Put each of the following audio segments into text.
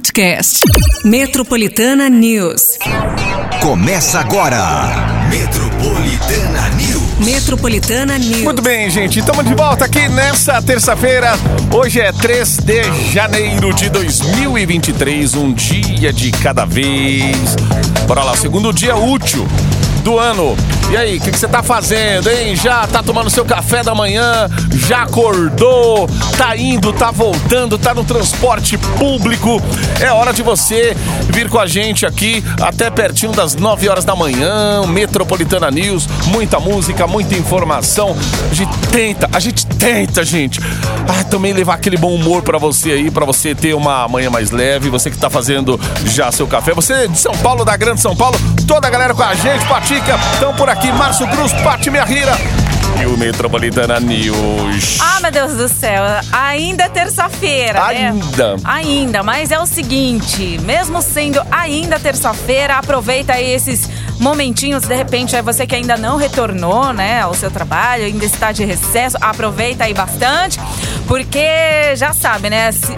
podcast. Metropolitana News. Começa agora. Metropolitana News. Metropolitana News. Muito bem, gente. Estamos de volta aqui nessa terça-feira. Hoje é 3 de janeiro de 2023, um dia de cada vez. Bora lá, segundo dia útil do ano. E aí, o que, que você tá fazendo, hein? Já tá tomando seu café da manhã? Já acordou? Tá indo, tá voltando, tá no transporte público? É hora de você vir com a gente aqui até pertinho das 9 horas da manhã, Metropolitana News, muita música, muita informação. A gente tenta, a gente tenta, gente. Ah, também levar aquele bom humor para você aí, para você ter uma manhã mais leve, você que tá fazendo já seu café. Você de São Paulo, da Grande São Paulo, toda a galera com a gente, Patica, estão por aqui, Márcio Cruz, Pati Rira e o Metropolitana News. Ah, meu Deus do céu, ainda é terça-feira, né? Ainda. Ainda, mas é o seguinte, mesmo sendo ainda terça-feira, aproveita aí esses momentinhos, de repente, é você que ainda não retornou, né, ao seu trabalho, ainda está de recesso, aproveita aí bastante, porque já sabe, né, se,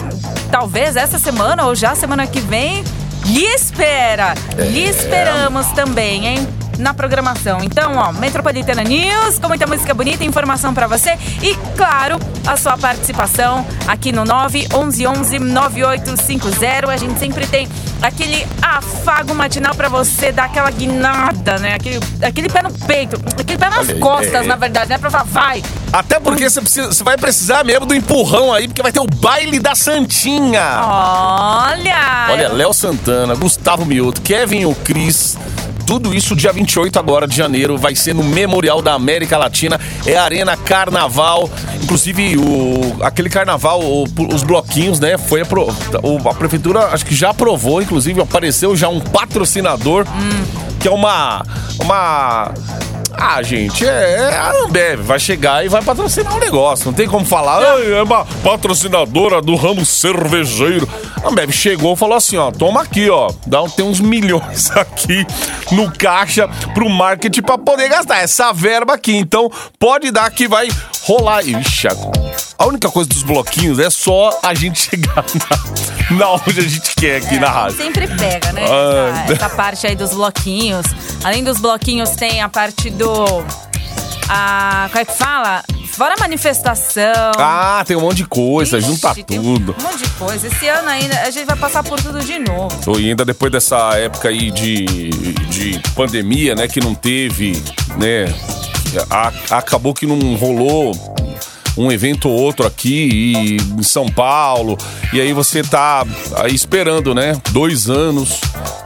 talvez essa semana ou já semana que vem, lhe espera, É. lhe esperamos também, hein? Na programação. Então, ó, Metropolitana News, com muita música bonita, informação pra você e, claro, a sua participação aqui no 911 9850. A gente sempre tem aquele afago matinal pra você dar aquela guinada, né? Aquele, aquele pé no peito, aquele pé nas Olha costas, é. na verdade, né? Pra falar, vai. Até porque você, precisa, vai precisar mesmo do empurrão aí, porque vai ter o baile da Santinha. Olha! Olha, Léo Santana, Gustavo Mioto, Kevin o Cris. Tudo isso dia 28 agora de janeiro vai ser no Memorial da América Latina. É Arena Carnaval. Inclusive, o, aquele carnaval, o- os bloquinhos, né? Foi o- a prefeitura acho que já aprovou, inclusive apareceu já um patrocinador, que é uma. uma ah, gente, é, é a Ambev. Vai chegar e vai patrocinar o negócio. Não tem como falar, "Ai, é uma patrocinadora do ramo cervejeiro. A Ambev chegou e falou assim: ó, toma aqui, ó. Dá, um- tem uns milhões aqui no caixa pro marketing pra poder gastar. Essa verba aqui. Então, pode dar que vai rolar. Ixi, a- a única coisa dos bloquinhos é só a gente chegar na, na onde a gente quer aqui na rádio. Sempre pega, né? Ah. Essa, essa parte aí dos bloquinhos. Além dos bloquinhos, tem a parte do. A, como é que fala? Fora a manifestação. Ah, tem um monte de coisa, Ixi, junta tudo. Um monte de coisa. Esse ano ainda a gente vai passar por tudo de novo. E ainda depois dessa época aí de, de pandemia, né, que não teve, né, a- acabou que não rolou um evento ou outro aqui em São Paulo, e aí você tá aí esperando, né, dois anos,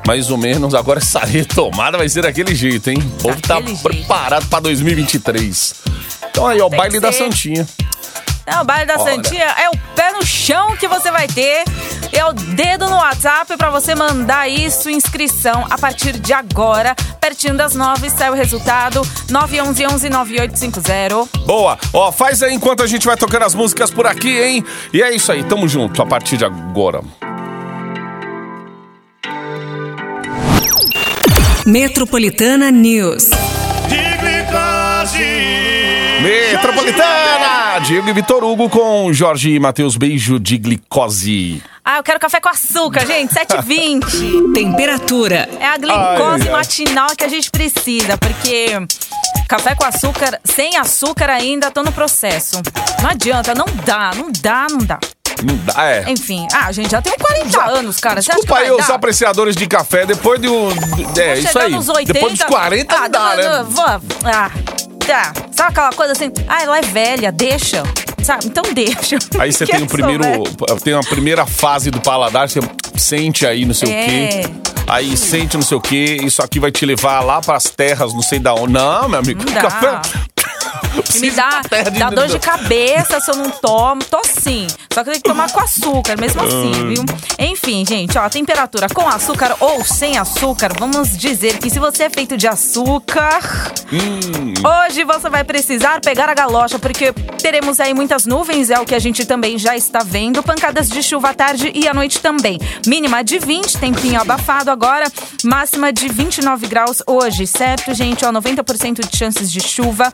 mais ou menos, agora essa retomada vai ser daquele jeito, hein? O povo tá jeito. preparado pra 2023. Então aí, ó, Tem baile da. Santinha. Não, o baile da Olha. Santinha é o pé no chão que você vai ter. É o dedo no WhatsApp pra você mandar aí sua inscrição a partir de agora. Pertinho das nove, sai o resultado. 911-9850. Boa! Ó, faz aí enquanto a gente vai tocando as músicas por aqui, hein? E é isso aí, tamo junto a partir de agora. Metropolitana News. Metropolitana! Diego e Vitor Hugo com Jorge e Matheus Beijo de Glicose. Ah, eu quero café com açúcar, gente. 7h20. Temperatura. É a glicose Ai, ai. matinal que a gente precisa, porque café com açúcar, sem açúcar ainda, tô no processo. Não adianta, não dá, não dá, não dá. Não dá, é. Enfim, ah, a gente já tem 40 anos, cara. Você acha que Desculpa aí vai os dar? apreciadores de café depois de um. É, isso aí. nos 80. Depois dos 40 ah, não dá, não, né? vou- ah, Sabe aquela coisa assim? Ah, ela é velha, deixa. Sabe? Então deixa. Aí você tem o primeiro. velha. Tem a primeira fase do paladar, você sente aí não sei É. o quê. Aí sente não sei o quê, isso aqui vai te levar lá pras terras, não sei da onde. Não, meu amigo, Não café. Me dá, dá dor de cabeça se eu não tomo. Tô sim. Só que eu tenho que tomar com açúcar, mesmo assim, Ah. viu? Enfim, gente, ó, a temperatura com açúcar ou sem açúcar, vamos dizer que se você é feito de açúcar, Hum. hoje você vai precisar pegar a galocha, porque teremos aí muitas nuvens, é o que a gente também já está vendo. Pancadas de chuva à tarde e à noite também. Mínima de 20, tempinho abafado agora. Máxima de 29 graus hoje, certo, gente? Ó, 90% de chances de chuva.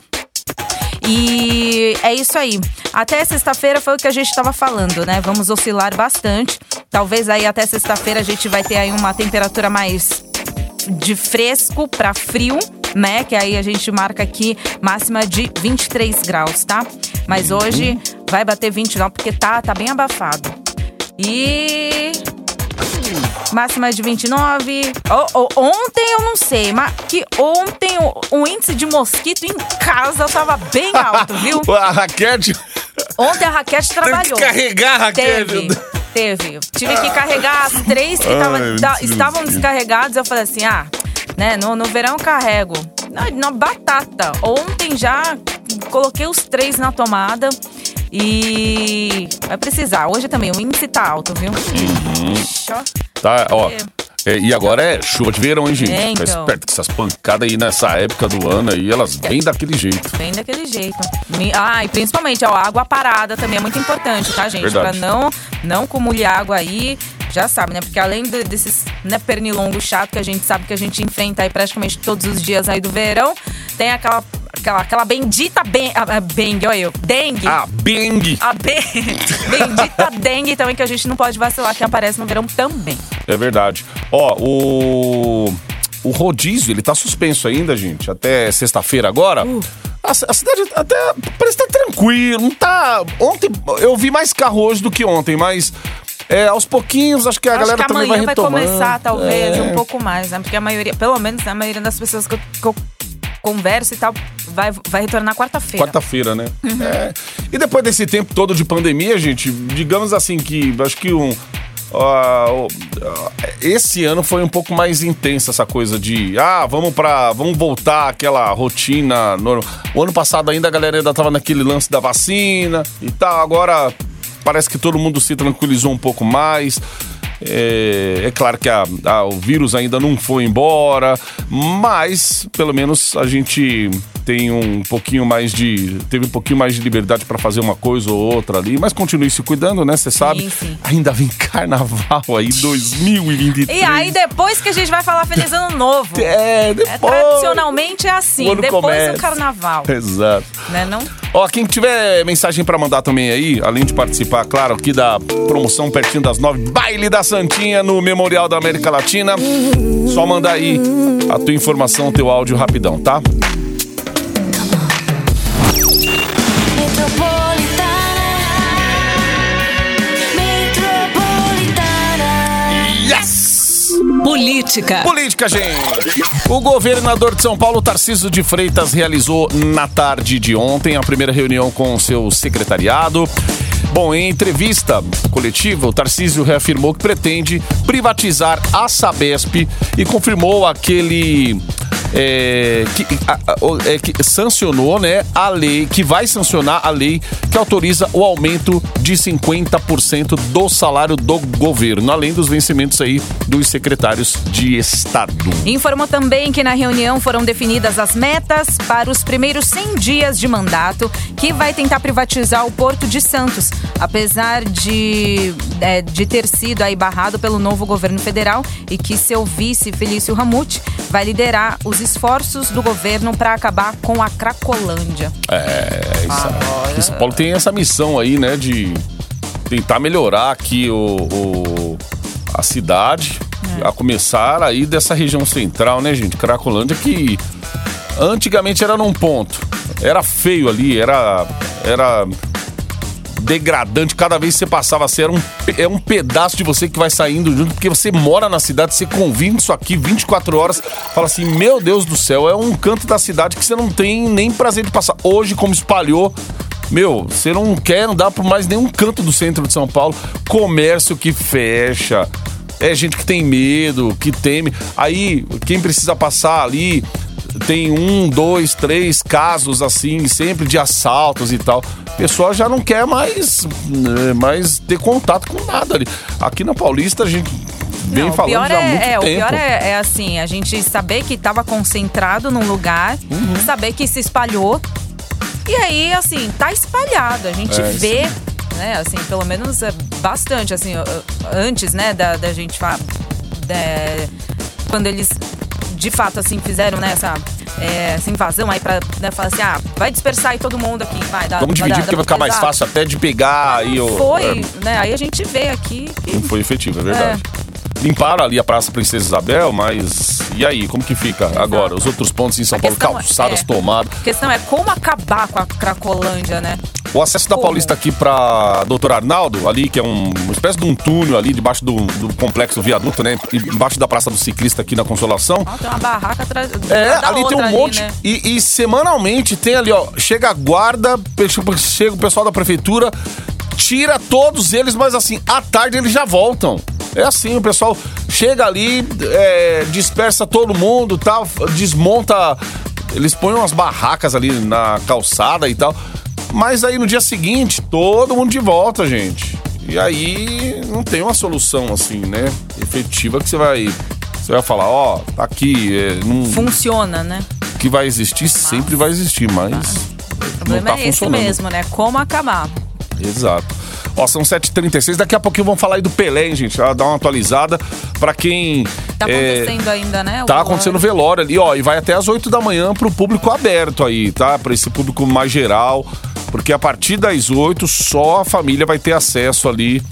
E é isso aí. Até sexta-feira foi o que a gente estava falando, né? Vamos oscilar bastante. Talvez aí até sexta-feira a gente vai ter aí uma temperatura mais de fresco para frio, né? Que aí a gente marca aqui máxima de 23 graus, tá? Mas hoje vai bater 29 porque tá, tá bem abafado. E máxima de 29. O- o- ontem eu não sei, mas que ontem o, o índice de mosquito em casa tava bem alto, viu? A raquete. Ontem a Raquete Teve trabalhou. que carregar a raquete. Teve, teve. Tive que carregar as três que Ai, tava- meu da- estavam descarregadas. Eu falei assim: ah, né, no, no verão eu carrego. Na, na batata. Ontem já coloquei os três na tomada. E vai precisar. Hoje também o índice tá alto, viu? Uhum. Tá, ó. É, e agora é chuva de verão, hein, gente? É, Fica então. esperto que essas pancadas aí nessa época do ano aí, elas vêm daquele jeito. Bem daquele jeito. Ah, e principalmente, ó, água parada também é muito importante, tá, gente? Verdade. Pra não, não acumular água aí, já sabe, né? Porque além de- desses né, pernilongo chato que a gente sabe que a gente enfrenta aí praticamente todos os dias aí do verão, tem aquela, aquela, aquela bendita ben, a, a dengue, olha eu, dengue. Ah, bang! A be- bendita dengue também que a gente não pode vacilar, que aparece no verão também. É verdade. Ó, o. O rodízio, ele tá suspenso ainda, gente. Até sexta-feira agora. Uh. A, a cidade até parece estar tá tranquilo. Não tá. Ontem eu vi mais carro hoje do que ontem, mas. É, aos pouquinhos, acho que a Acho galera que também amanhã vai vai, retomando. começar, talvez, É. um pouco mais, né? Porque a maioria, pelo menos a maioria das pessoas que eu, que eu converso e tal, vai, vai retornar quarta-feira. Quarta-feira, né? Uhum. É. E depois desse tempo todo de pandemia, gente, digamos assim que acho que um. o- ah, esse ano foi um pouco mais intensa essa coisa de ah, vamos para vamos voltar àquela rotina. no- o ano passado ainda a galera ainda tava naquele lance da vacina e tal. Agora parece que todo mundo se tranquilizou um pouco mais. É, é claro que a- a- o vírus ainda não foi embora, mas pelo menos a gente tem um pouquinho mais de. teve um pouquinho mais de liberdade para fazer uma coisa ou outra ali, mas continue se cuidando, né? Você sabe? sim. Ainda vem carnaval aí 2023. E aí, depois que a gente vai falar Feliz Ano Novo. É, É, depois. tradicionalmente é assim, depois começa. do carnaval. Exato. Né, não? Ó, quem tiver mensagem pra mandar também aí, além de participar, claro, aqui da promoção pertinho das nove, baile da Santinha no Memorial da América Latina, só mandar aí a tua informação, teu áudio rapidão, tá? Política. Política, gente. O governador de São Paulo, Tarcísio de Freitas, realizou na tarde de ontem a primeira reunião com seu secretariado. Bom, em entrevista coletiva, o Tarcísio reafirmou que pretende privatizar a Sabesp e confirmou aquele é, que, a- a- é, que sancionou né, a lei, que vai sancionar a lei que autoriza o aumento de 50% do salário do governo, além dos vencimentos aí dos secretários de Estado. Informou também que na reunião foram definidas as metas para os primeiros 100 dias de mandato, que vai tentar privatizar o Porto de Santos, apesar de, é, de ter sido aí barrado pelo novo governo federal e que seu vice, Felício Ramute, vai liderar os esforços do governo para acabar com a Cracolândia. É, isso, São Paulo tem essa missão aí, né, de tentar melhorar aqui o, o- a cidade, a começar aí dessa região central, né, gente? Cracolândia que antigamente era num ponto, era feio ali, era era degradante. Cada vez que você passava assim, era um, é um pedaço de você que vai saindo junto, porque você mora na cidade, você convive isso aqui 24 horas, fala assim: Meu Deus do céu, é um canto da cidade que você não tem nem prazer de passar. Hoje, como espalhou. Meu, você não quer andar por mais nenhum canto do centro de São Paulo. Comércio que fecha. É gente que tem medo, que teme. Aí, quem precisa passar ali, tem um, dois, três casos assim, sempre de assaltos e tal. O pessoal já não quer mais, né, mais ter contato com nada ali. Aqui na Paulista a gente vem Não, falando já há é, muito é, tempo. O pior é, é assim, a gente saber que estava concentrado num lugar, Uhum. saber que se espalhou. E aí, assim, tá espalhado. A gente É, vê, né, assim, pelo menos é, bastante, assim, antes, né, da, da gente falar. quando eles de fato assim fizeram né, essa é, essa invasão aí pra né, falar assim, ah, vai dispersar aí todo mundo aqui, vai dar. Vamos dividir porque vai ficar mais fácil até de pegar aí o. Foi, é, né? Aí a gente vê aqui. que- não foi efetivo, é verdade. Limparam ali a Praça Princesa Isabel, mas. E aí, como que fica agora? Os outros pontos em São A Paulo, é- calçadas é. tomadas. A questão é como acabar com a Cracolândia, né? O acesso da? Paulista aqui pra Doutor Arnaldo, ali, que é um- uma espécie de um túnel ali debaixo do, do complexo viaduto, né? Embaixo da Praça do Ciclista aqui na Consolação. Ó, tem uma barraca atrás É, ali tem um monte. né? e, e semanalmente tem ali, ó. Chega a guarda, chega o pessoal da prefeitura, tira todos eles, mas assim, à tarde eles já voltam. É assim, o pessoal chega ali, é, dispersa todo mundo, tal, desmonta. Eles põem umas barracas ali na calçada e tal. Mas aí no dia seguinte, todo mundo de volta, gente. E aí não tem uma solução assim, né? Efetiva que você vai. Você vai falar, ó, tá aqui, é, não, Funciona, né? que vai existir, sempre vai existir, mas. O problema tá é esse mesmo, né? Como acabar. Exato. Ó, são 7h36, daqui a pouquinho vamos falar aí do Pelé, hein, gente? Dar uma atualizada pra quem. Tá é, acontecendo ainda, né? Tá velório. acontecendo velório ali, ó, e vai até as 8 da manhã pro público aberto aí, tá? Pra esse público mais geral, porque a partir das 8 só a família vai ter acesso ali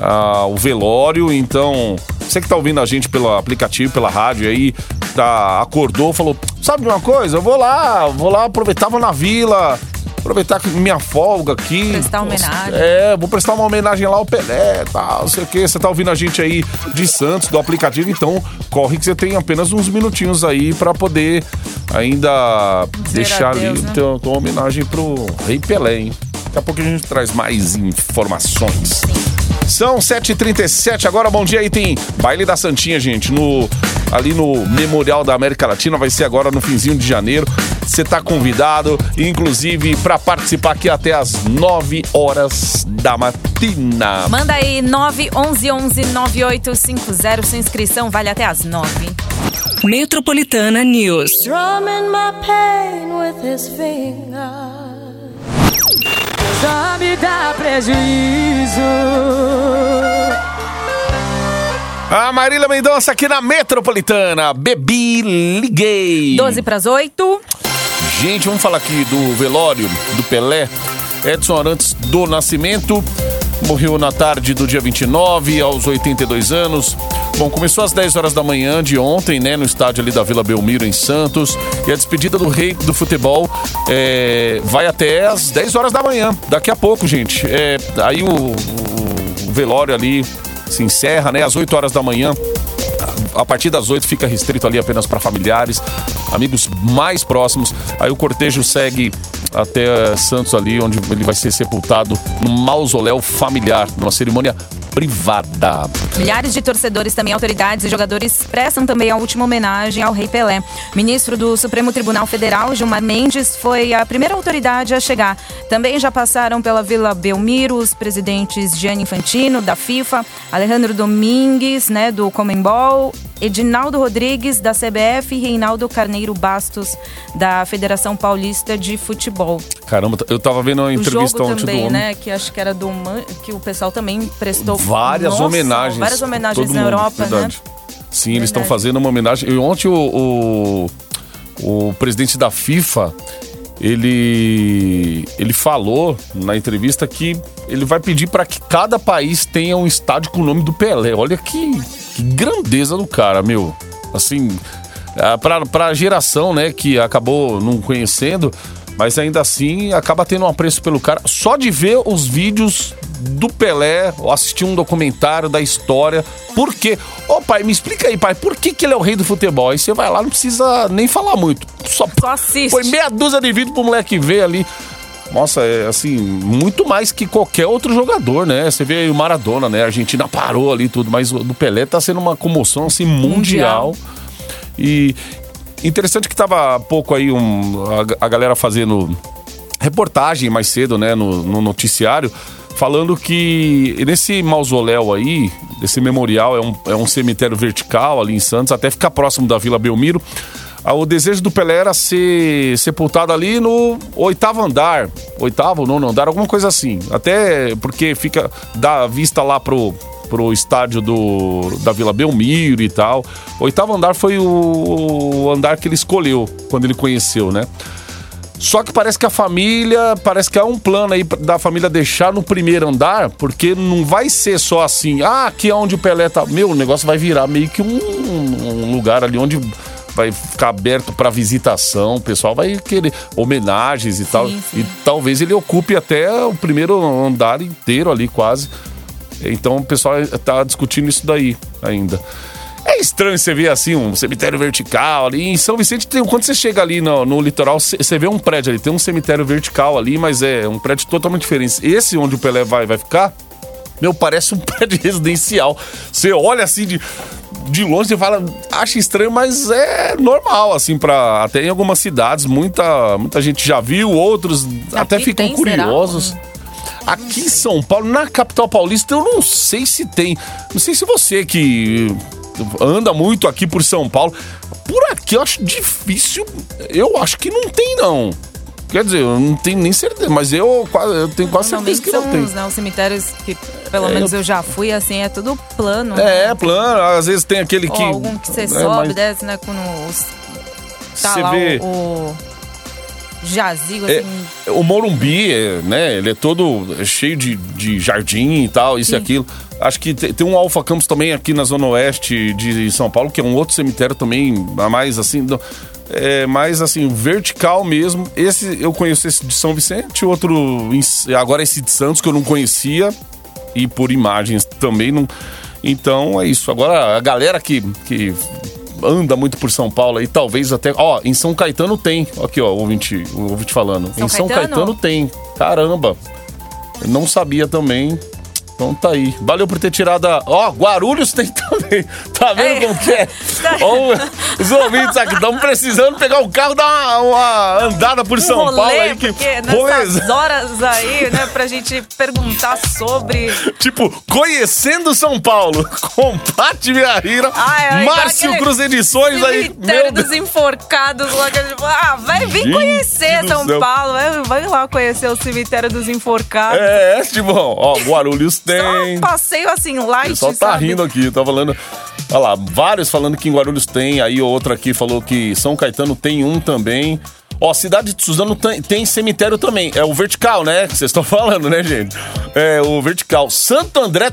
ao velório, então você que tá ouvindo a gente pelo aplicativo, pela rádio aí, tá, acordou, falou, sabe de uma coisa? Eu vou lá, vou lá aproveitar, vou na vila, aproveitar que minha folga aqui. Prestar homenagem. É, vou prestar uma homenagem lá ao Pelé, tal, não sei o que. Você tá ouvindo a gente aí de Santos, do aplicativo, então corre que você tem apenas uns minutinhos aí pra poder ainda deixar adeus, ali né? então, uma homenagem pro Rei Pelé, hein? Daqui a pouco a gente traz mais informações. São 7h37, agora bom dia aí, tem baile da Santinha, gente, no ali no Memorial da América Latina, vai ser agora no finzinho de janeiro. Você tá convidado, inclusive, para participar aqui até as 9 horas da matina. Manda aí 911-9850. Sua inscrição vale até as 9. Metropolitana News. Drumming my pain with his fingers. Só me dá prejuízo. A Marília Mendonça aqui na Metropolitana. Bebi, liguei. 12 para as 8. Gente, vamos falar aqui do velório do Pelé. Edson Arantes do Nascimento morreu na tarde do dia 29, aos 82 anos. Bom, começou às 10 horas da manhã de ontem, né, no estádio ali da Vila Belmiro, em Santos. E a despedida do rei do futebol é, vai até às 10 horas da manhã, daqui a pouco, gente. É, aí o, o- o velório ali se encerra, né, às 8 horas da manhã a partir das 8 fica restrito ali apenas para familiares, amigos mais próximos. Aí o cortejo segue até Santos ali, onde ele vai ser sepultado no mausoléu familiar, numa cerimônia privada. Milhares de torcedores, também autoridades e jogadores prestam também a última homenagem ao Rei Pelé. Ministro do Supremo Tribunal Federal, Gilmar Mendes, foi a primeira autoridade a chegar. Também já passaram pela Vila Belmiro os presidentes Gianni Infantino, da FIFA, Alejandro Domingues, né, do Comembol, Edinaldo Rodrigues, da CBF e Reinaldo Carneiro Bastos, da Federação Paulista de Futebol. Caramba, eu tava vendo uma O entrevista jogo ontem do também, homem. né? Que acho que era do que o pessoal também prestou Várias Nossa, homenagens. Várias homenagens na mundo, Europa, verdade. né? Sim, eles estão fazendo uma homenagem. E ontem o, o, o presidente da FIFA, ele, ele falou na entrevista que ele vai pedir para que cada país tenha um estádio com o nome do Pelé. Olha que, que grandeza do cara, meu. Assim, ah, pra, pra geração, né, que acabou não conhecendo, mas ainda assim acaba tendo um apreço pelo cara. Só de ver os vídeos do Pelé, ou assistir um documentário da história. Por quê? Ô pai, me explica aí, pai, por que, que ele é o rei do futebol? Aí você vai lá, não precisa nem falar muito. Só, Só assiste. Foi meia dúzia de vídeo pro moleque ver ali. Nossa, é assim, muito mais que qualquer outro jogador, né? Você vê aí o Maradona, né? A Argentina parou ali e tudo, mas o do Pelé tá sendo uma comoção assim mundial. Mundial. E interessante que tava há pouco aí um, a, a galera fazendo reportagem mais cedo, né, no, no noticiário, falando que nesse mausoléu aí, esse memorial, é um, é um cemitério vertical ali em Santos, até ficar próximo da Vila Belmiro. O desejo do Pelé era ser sepultado ali no oitavo andar, oitavo, nono andar, alguma coisa assim. Até porque fica, dá vista lá pro, pro estádio do, da Vila Belmiro e tal. Oitavo andar foi o, o andar que ele escolheu quando ele conheceu, né? Só que parece que a família, parece que há um plano aí da família deixar no primeiro andar, porque não vai ser só assim, ah, aqui é onde o Pelé tá. Meu, o negócio vai virar meio que um, um lugar ali onde vai ficar aberto para visitação, o pessoal vai querer homenagens e tal. sim. E talvez ele ocupe até o primeiro andar inteiro ali quase. Então o pessoal tá discutindo isso daí ainda. É estranho você ver assim um cemitério vertical ali. Em São Vicente, tem, quando você chega ali no, no litoral, você vê um prédio ali. Tem um cemitério vertical ali, mas é um prédio totalmente diferente. Esse onde o Pelé vai, vai ficar, meu, parece um prédio residencial. Você olha assim de, de longe, você fala, acha estranho, mas é normal, assim, para até em algumas cidades, muita, muita gente já viu, outros até ficam tem, será? curiosos. Aqui em São Paulo, na capital paulista, eu não sei se tem. Não sei se você que anda muito aqui por São Paulo. Por aqui eu acho difícil. Eu acho que não tem, não. Quer dizer, eu não tenho nem certeza, mas eu, eu tenho quase certeza que não tem. os, né, os cemitérios que, pelo É, menos eu- já fui, assim, é tudo plano. É, né? é plano, às vezes tem aquele Ou que. algum que você é, sobe, mas desce, né? Quando os, tá Você lá vê- o, o jazigo, É, assim. o Morumbi, é, né? Ele é todo cheio de, de jardim e tal, isso e aquilo. Acho que te- tem um Alfa Campos também aqui na Zona Oeste de São Paulo, que é um outro cemitério também, mais assim. É mais assim, vertical mesmo. Esse eu conheço esse de São Vicente, outro. Agora esse de Santos que eu não conhecia. E por imagens também não. Então é isso. Agora a galera que, que anda muito por São Paulo aí, talvez até. Ó, em São Caetano tem. Aqui, ó, ouvinte, ouvinte falando. São em São Caetano? Caetano tem. Caramba. Eu não sabia também. Então tá aí. Valeu por ter tirado a. Ó, Guarulhos tem. Tá vendo É. como que é? Ó, os ouvintes aqui estamos precisando pegar o carro e dar uma, uma andada por São um rolê, Paulo aí. Que nessas horas aí, né, pra gente perguntar sobre... Tipo, conhecendo São Paulo, com Pati Viarira, Ai, ai, Márcio Cruz Edições aí. Cemitério Meu dos. Enforcados lá, que a gente fala, ah, vai vir Gente conhecer São céu. Paulo, vai, vai lá conhecer o cemitério dos enforcados. É, é, tipo, ó, Guarulhos Só tem. um passeio assim, light, pessoal tá sabe? rindo aqui, tá falando. Olha lá, vários falando que em Guarulhos tem, aí outra aqui falou que São Caetano tem um também. Ó, Cidade de Suzano tem, tem cemitério também. É o vertical, né? Que vocês estão falando, né, gente? É o vertical. Santo André.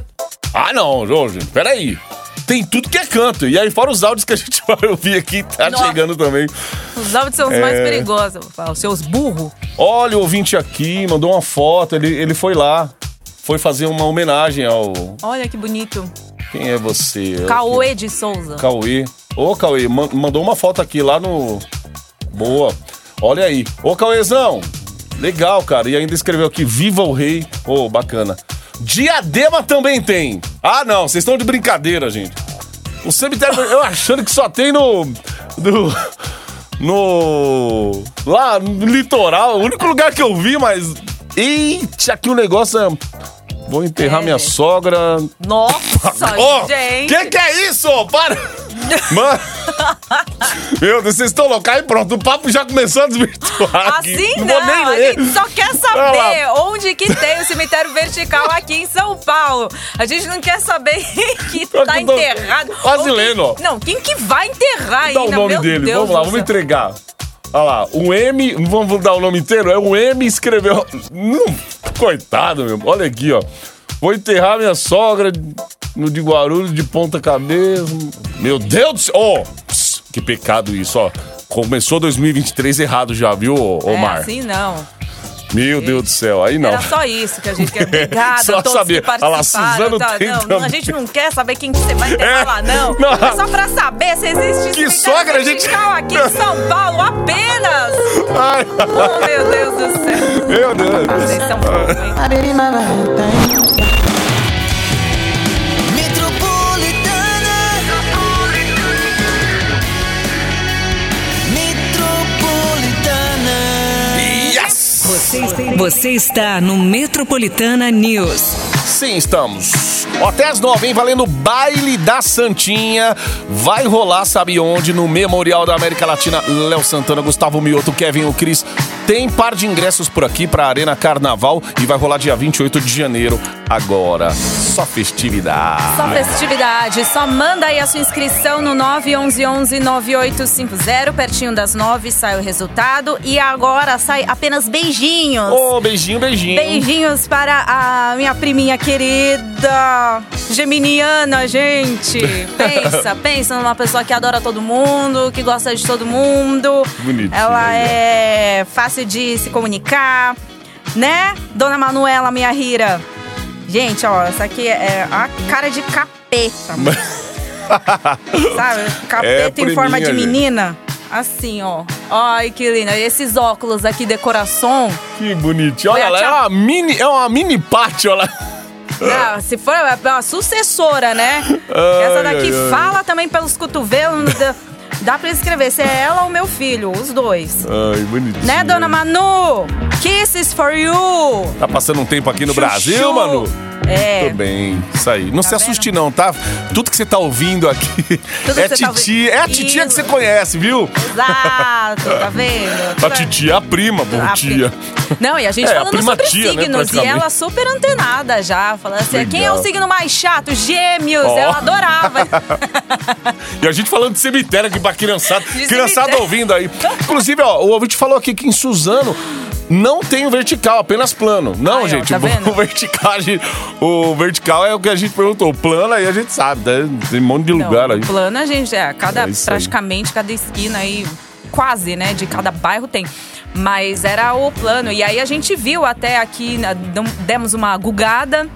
Ah, não, Jorge, peraí. Tem tudo que é canto. E aí, fora os áudios que a gente vai ouvir aqui, tá Nossa. chegando também. Os áudios são os É. mais perigosos, os seus burros. Olha o ouvinte aqui, mandou uma foto, ele, ele foi lá. Foi fazer uma homenagem ao. Olha que bonito. Quem é você? Cauê de Souza. Cauê. Ô, Cauê, man- mandou uma foto aqui lá no. Boa. Olha aí. Ô, Cauêzão. Legal, cara. E ainda escreveu aqui: Viva o Rei. Ô, bacana. Diadema também tem. Ah, não. Vocês estão de brincadeira, gente. O cemitério. eu achando que só tem no. no no. Lá no litoral. O único lugar que eu vi, mas. Eita, aqui o negócio é. Vou enterrar É. minha sogra. Nossa, Ô, gente. que que é isso? Para! Mano! Meu Deus, vocês estão loucos? Aí pronto, o papo já começou a desvirtuar. Assim vou não, nem a ler. gente só quer saber onde que tem o cemitério vertical aqui em São Paulo. A gente não quer saber que tá enterrado. quase lendo, ó. Não, quem que vai enterrar Dá o ainda? nome Meu dele, Deus vamos lá, vamos entregar. Olha lá, o M, vamos dar o nome inteiro? É o M escreveu. Hum, coitado, meu. Olha aqui, ó. Vou enterrar minha sogra no de Guarulhos de ponta cabeça. Meu Deus do céu! Ps, que pecado isso, ó. Começou 2023 errado já, viu, ô- É, Omar? assim não. Meu Deus do céu, aí não. Era só isso que a gente quer. Obrigada Só a todos saber. que Olha lá, participaram. Suzano tá? tem não, não, a gente não quer saber quem que você vai enterrar É. lá, não. Não. É só pra saber se existe Que sogra a gente- aqui em São Paulo, apenas. Ai, Oh, meu Deus do céu. meu Deus. Vocês são fofos, hein? Você está no Metropolitana News. Sim, estamos. Até as nove, hein? Valendo baile da Santinha. Vai rolar, sabe onde? No Memorial da América Latina. Léo Santana, Gustavo Mioto, Kevin o Cris. Tem par de ingressos por aqui pra Arena Carnaval e vai rolar dia 28 de janeiro. agora. Só festividade. Só festividade. Só manda aí a sua inscrição no 911-9850. Pertinho das 9 sai o resultado. E agora sai apenas beijinhos. Ô, beijinho, beijinho. Beijinhos para a minha priminha querida, geminiana, gente. Pensa, pensa numa pessoa que adora todo mundo, que gosta de todo mundo. Bonitinha, Ela né? é fácil de se comunicar, né? Dona Manuela, minha rira. Gente, ó, essa aqui é a cara de capeta. Sabe? Capeta em forma de priminha, gente. menina. Assim, ó. Ai, que linda. Esses óculos aqui, decoração. Que bonitinho. Olha lá, é uma mini, é uma mini pátio, olha lá. Não, se for é uma sucessora, né? Ai, Essa daqui ai, ai. fala também pelos cotovelos. Dá- pra escrever se é ela ou meu filho, os dois. Ai, bonitinho. Né, dona Manu? Kisses for you! Tá passando um tempo aqui no Chuchu. Brasil, mano? É. Tudo bem, isso aí. Não se vendo? assuste não, tá? Tudo que você tá ouvindo aqui Tudo é tá titia, ouvindo. é a titia que você conhece, viu? Exato, tá vendo? A titia é a prima, pô, A tia. pri- Não, e a gente É, a falando prima sobre tia, né, signos. e praticamente. ela super antenada já. Falando assim, quem é o Legal. signo mais chato? Gêmeos. Ó. Ela adorava. E a gente falando de cemitério aqui pra criançada. De criançada cemitério. ouvindo aí. Inclusive, ó, o ouvinte falou aqui que em Suzano não tem o vertical, apenas plano. Não, ó, gente, tá o- o vertical, o vertical é o que a gente perguntou. O plano aí a gente sabe, né? Tem um monte de lugar Não, aí. o plano a gente, é, cada, É praticamente cada esquina aí, quase, né, de cada bairro tem. Mas era o plano. E aí a gente viu até aqui, demos uma gugada,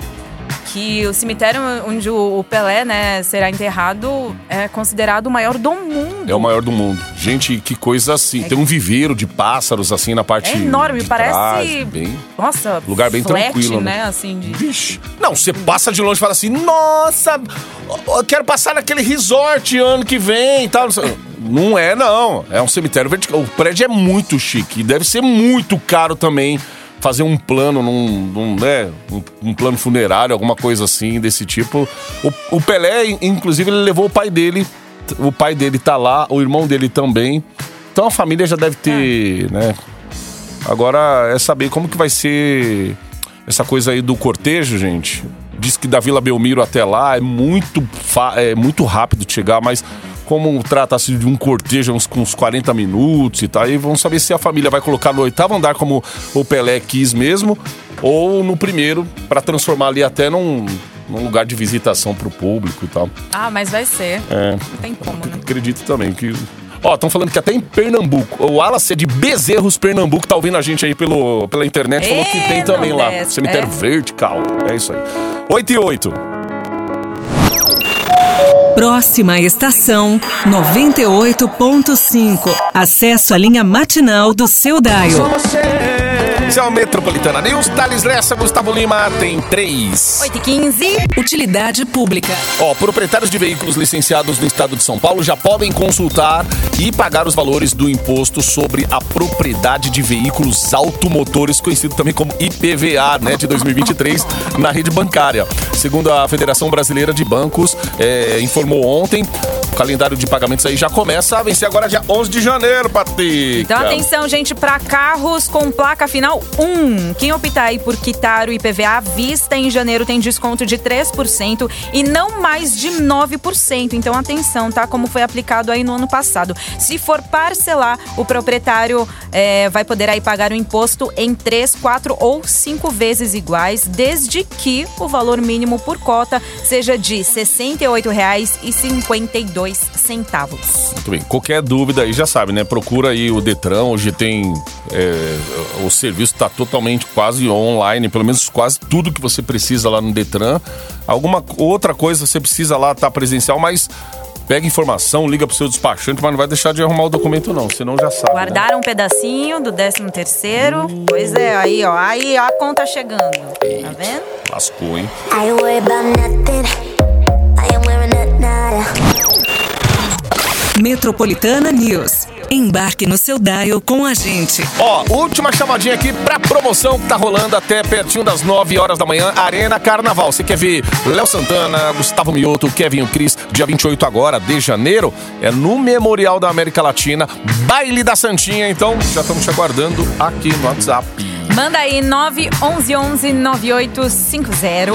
que o cemitério onde o Pelé, né, será enterrado é considerado o maior do mundo. É o maior do mundo. Gente, que coisa assim. Tem um viveiro de pássaros assim na parte. É enorme, parece. trás, bem. Nossa, Lugar bem flat, tranquilo, né? né? Assim, de. Vixe. Não, você passa de longe e fala assim: Nossa, eu quero passar naquele resort ano que vem e tal. Não é, não. É um cemitério vertical. O prédio é muito chique. e Deve ser muito caro também fazer um plano, num, num, né, um, um plano funerário, alguma coisa assim desse tipo. O, o Pelé, inclusive, ele levou o pai dele. O pai dele tá lá, o irmão dele também. Então a família já deve ter, né? Agora é saber como que vai ser essa coisa aí do cortejo, gente. Diz que da Vila Belmiro até lá é muito, é muito rápido de chegar, mas como trata-se de um cortejo uns, com uns 40 minutos e tal, aí vamos saber se a família vai colocar no oitavo andar como o Pelé quis mesmo, ou no primeiro, para transformar ali até num, num lugar de visitação pro público e tal. Ah, mas vai ser. É, Não tem como, né? acredito também que. Ó, estão falando que até em Pernambuco. O Wallace é de Bezerros, Pernambuco, tá ouvindo a gente aí pelo, pela internet. Falou que tem também lá. Cemitério é. vertical. É isso aí. 8 e 8. Próxima estação 98.5. Acesso à linha matinal do seu Daio. Esse é o Metropolitana News. Thales Lessa, Gustavo Lima, tem 3. 8 e 15. Utilidade pública. Ó, proprietários de veículos licenciados no estado de São Paulo já podem consultar e pagar os valores do imposto sobre a propriedade de veículos automotores, conhecido também como IPVA, né, de 2023, na rede bancária. Segundo a Federação Brasileira de Bancos, é, informou ontem, o calendário de pagamentos aí já começa a vencer agora dia 11 de janeiro, Patrick. Então atenção, gente, para carros com placa final 1. Quem optar aí por quitar o IPVA à vista em janeiro tem desconto de 3% e não mais de 9%. Então atenção, tá? Como foi aplicado aí no ano passado. Se for parcelar, o proprietário é, vai poder aí pagar o imposto em 3, 4 ou 5 vezes iguais, desde que o valor mínimo por cota seja de R$ 68,52. Muito bem. Qualquer dúvida aí já sabe, né? Procura aí o Detran. Hoje tem. é, o serviço está totalmente quase online, pelo menos quase tudo que você precisa lá no Detran. Alguma outra coisa você precisa lá estar presencial, mas pega informação, liga pro seu despachante, mas não vai deixar de arrumar o documento, não, senão já sabe. né? Guardaram um pedacinho do 13 terceiro. Pois é, aí, ó. Aí a conta chegando. Tá vendo? Lascou, hein? I worried about nothing. I ain't wearing that nada. Metropolitana News. Embarque no seu Daio com a gente. Ó, última chamadinha aqui pra promoção que tá rolando até pertinho das 9 horas da manhã, Arena Carnaval. Você quer ver Léo Santana, Gustavo Mioto, Kevin Cris, dia 28 agora de janeiro, é no Memorial da América Latina, Baile da Santinha. Então, já estamos te aguardando aqui no WhatsApp. Manda aí 911-9850.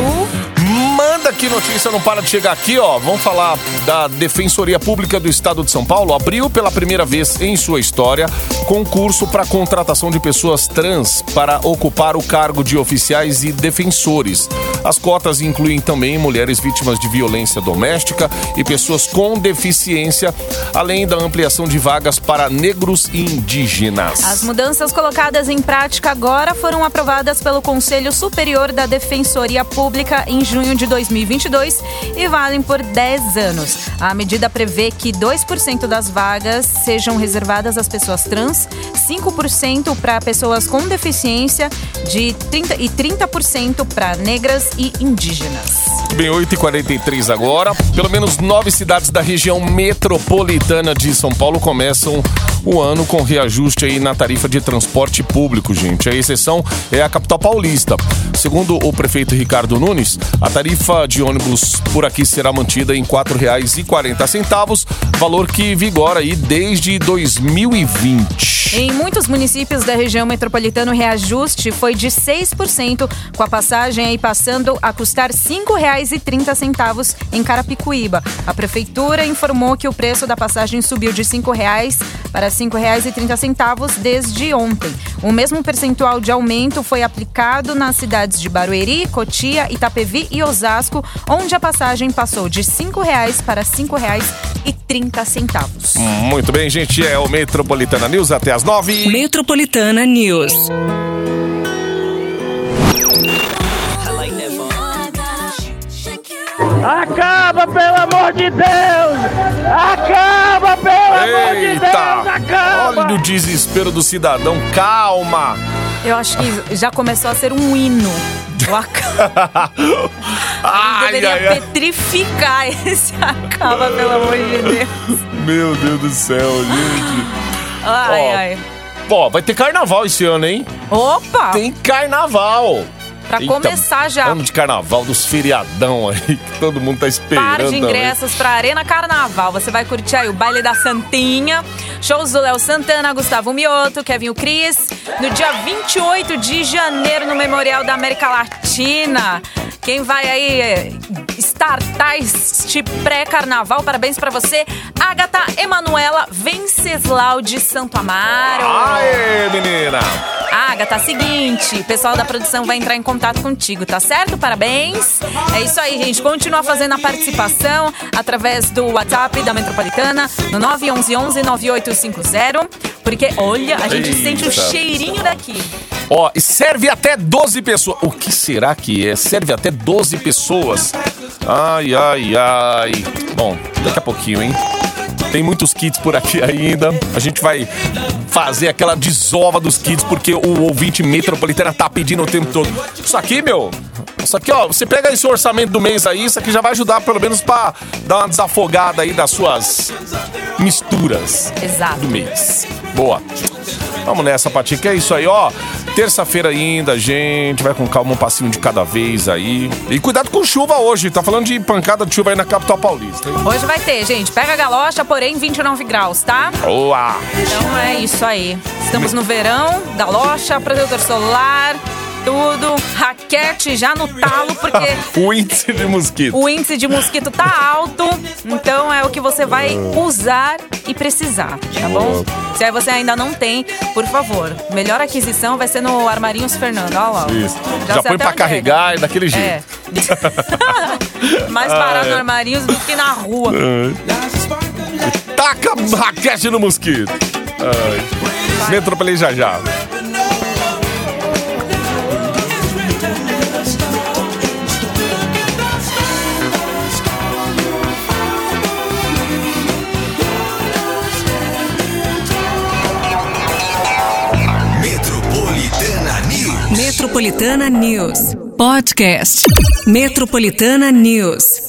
Manda que notícia não para de chegar aqui, ó. Vamos falar da Defensoria Pública do Estado de São Paulo. Abriu pela primeira vez em sua história concurso para contratação de pessoas trans para ocupar o cargo de oficiais e defensores. As cotas incluem também mulheres vítimas de violência doméstica e pessoas com deficiência, além da ampliação de vagas para negros e indígenas. As mudanças colocadas em prática agora foram aprovadas pelo Conselho Superior da Defensoria Pública em junho de 2022 e valem por 10 anos. A medida prevê que 2% das vagas sejam reservadas às pessoas trans, 5% para pessoas com deficiência de 30 e 30% para negras e indígenas. Bem, 8h43 agora. Pelo menos nove cidades da região metropolitana de São Paulo começam o ano com reajuste aí na tarifa de transporte público, gente. A exceção é a capital paulista. Segundo o prefeito Ricardo Nunes, a tarifa de ônibus por aqui será mantida em R$ 4,40, valor que vigora aí desde 2020. Em muitos municípios da região metropolitana, o reajuste foi de 6%, com a passagem aí passando a custar R$ 5,30 em Carapicuíba. A prefeitura informou que o preço da passagem subiu de R$ 5,00 para R$ 5,30 desde ontem. O mesmo percentual de aumento foi aplicado nas cidades de Barueri, Cotia, Itapevi e Osasco, onde a passagem passou de R$ 5,00 para R$ 5,30. Muito bem, gente. É o Metropolitana News até às nove. Metropolitana News. Acaba, pelo amor de Deus! Acaba, pelo amor de Deus! Eita! Acaba! Olha o desespero do cidadão. Calma! Eu acho que já começou a ser um hino. O acaba. Ai, Deveria ai, ai. petrificar esse acaba, pelo amor de Deus. Meu Deus do céu, gente. Ai, Ó. ai. Ó, vai ter carnaval esse ano, hein? Opa! Tem carnaval. Pra Eita, começar já. Ano de carnaval, dos feriadão aí, que todo mundo tá esperando. Par de ingressos pra Arena Carnaval. Você vai curtir aí o baile da Santinha, shows do Léo Santana, Gustavo Mioto, Kevin o Cris, no dia 28 de janeiro no Memorial da América Latina. Quem vai aí startar este pré-carnaval, parabéns pra você, Agatha Emanuela Venceslau de Santo Amaro. Aê, menina! Agatha, seguinte, o pessoal da produção vai entrar em contato contigo, tá certo? Parabéns. É isso aí, gente. Continua fazendo a participação através do WhatsApp da Metropolitana no 911-9850. Porque, olha, a gente Eita. sente o cheirinho daqui. Ó, e serve até 12 pessoas. O que será que é? Serve até 12 pessoas. Ai, ai, ai. Bom, daqui a pouquinho, hein? Tem muitos kits por aqui ainda. A gente vai fazer aquela desova dos kits, porque o ouvinte metropolitana tá pedindo o tempo todo. Isso aqui, meu. Isso aqui, ó, você pega esse orçamento do mês aí, isso aqui já vai ajudar pelo menos pra dar uma desafogada aí das suas misturas Exato. do mês. Boa. Vamos nessa, Patica. É isso aí, ó. Terça-feira ainda, gente. Vai com calma um passinho de cada vez aí. E cuidado com chuva hoje. Tá falando de pancada de chuva aí na capital paulista. hein? Hoje vai ter, gente. Pega a galocha, porém 29 graus, tá? Boa! Então é isso aí. Estamos no verão, galocha, protetor solar, tudo. Raquete já no talo, porque O índice de mosquito. o índice de mosquito tá alto, então é o que você vai usar e precisar, tá bom? Se aí você ainda não tem, por favor, melhor aquisição vai ser no Armarinhos Fernando, olha lá. Isso. Já, sei põe pra onde carregar e daquele É. jeito. É. Mais barato Ah, é. no Armarinhos do que na rua. Taca raquete no mosquito. Ai. Metropolei já já. Metropolitana News. Metropolitana News. Podcast. Metropolitana News.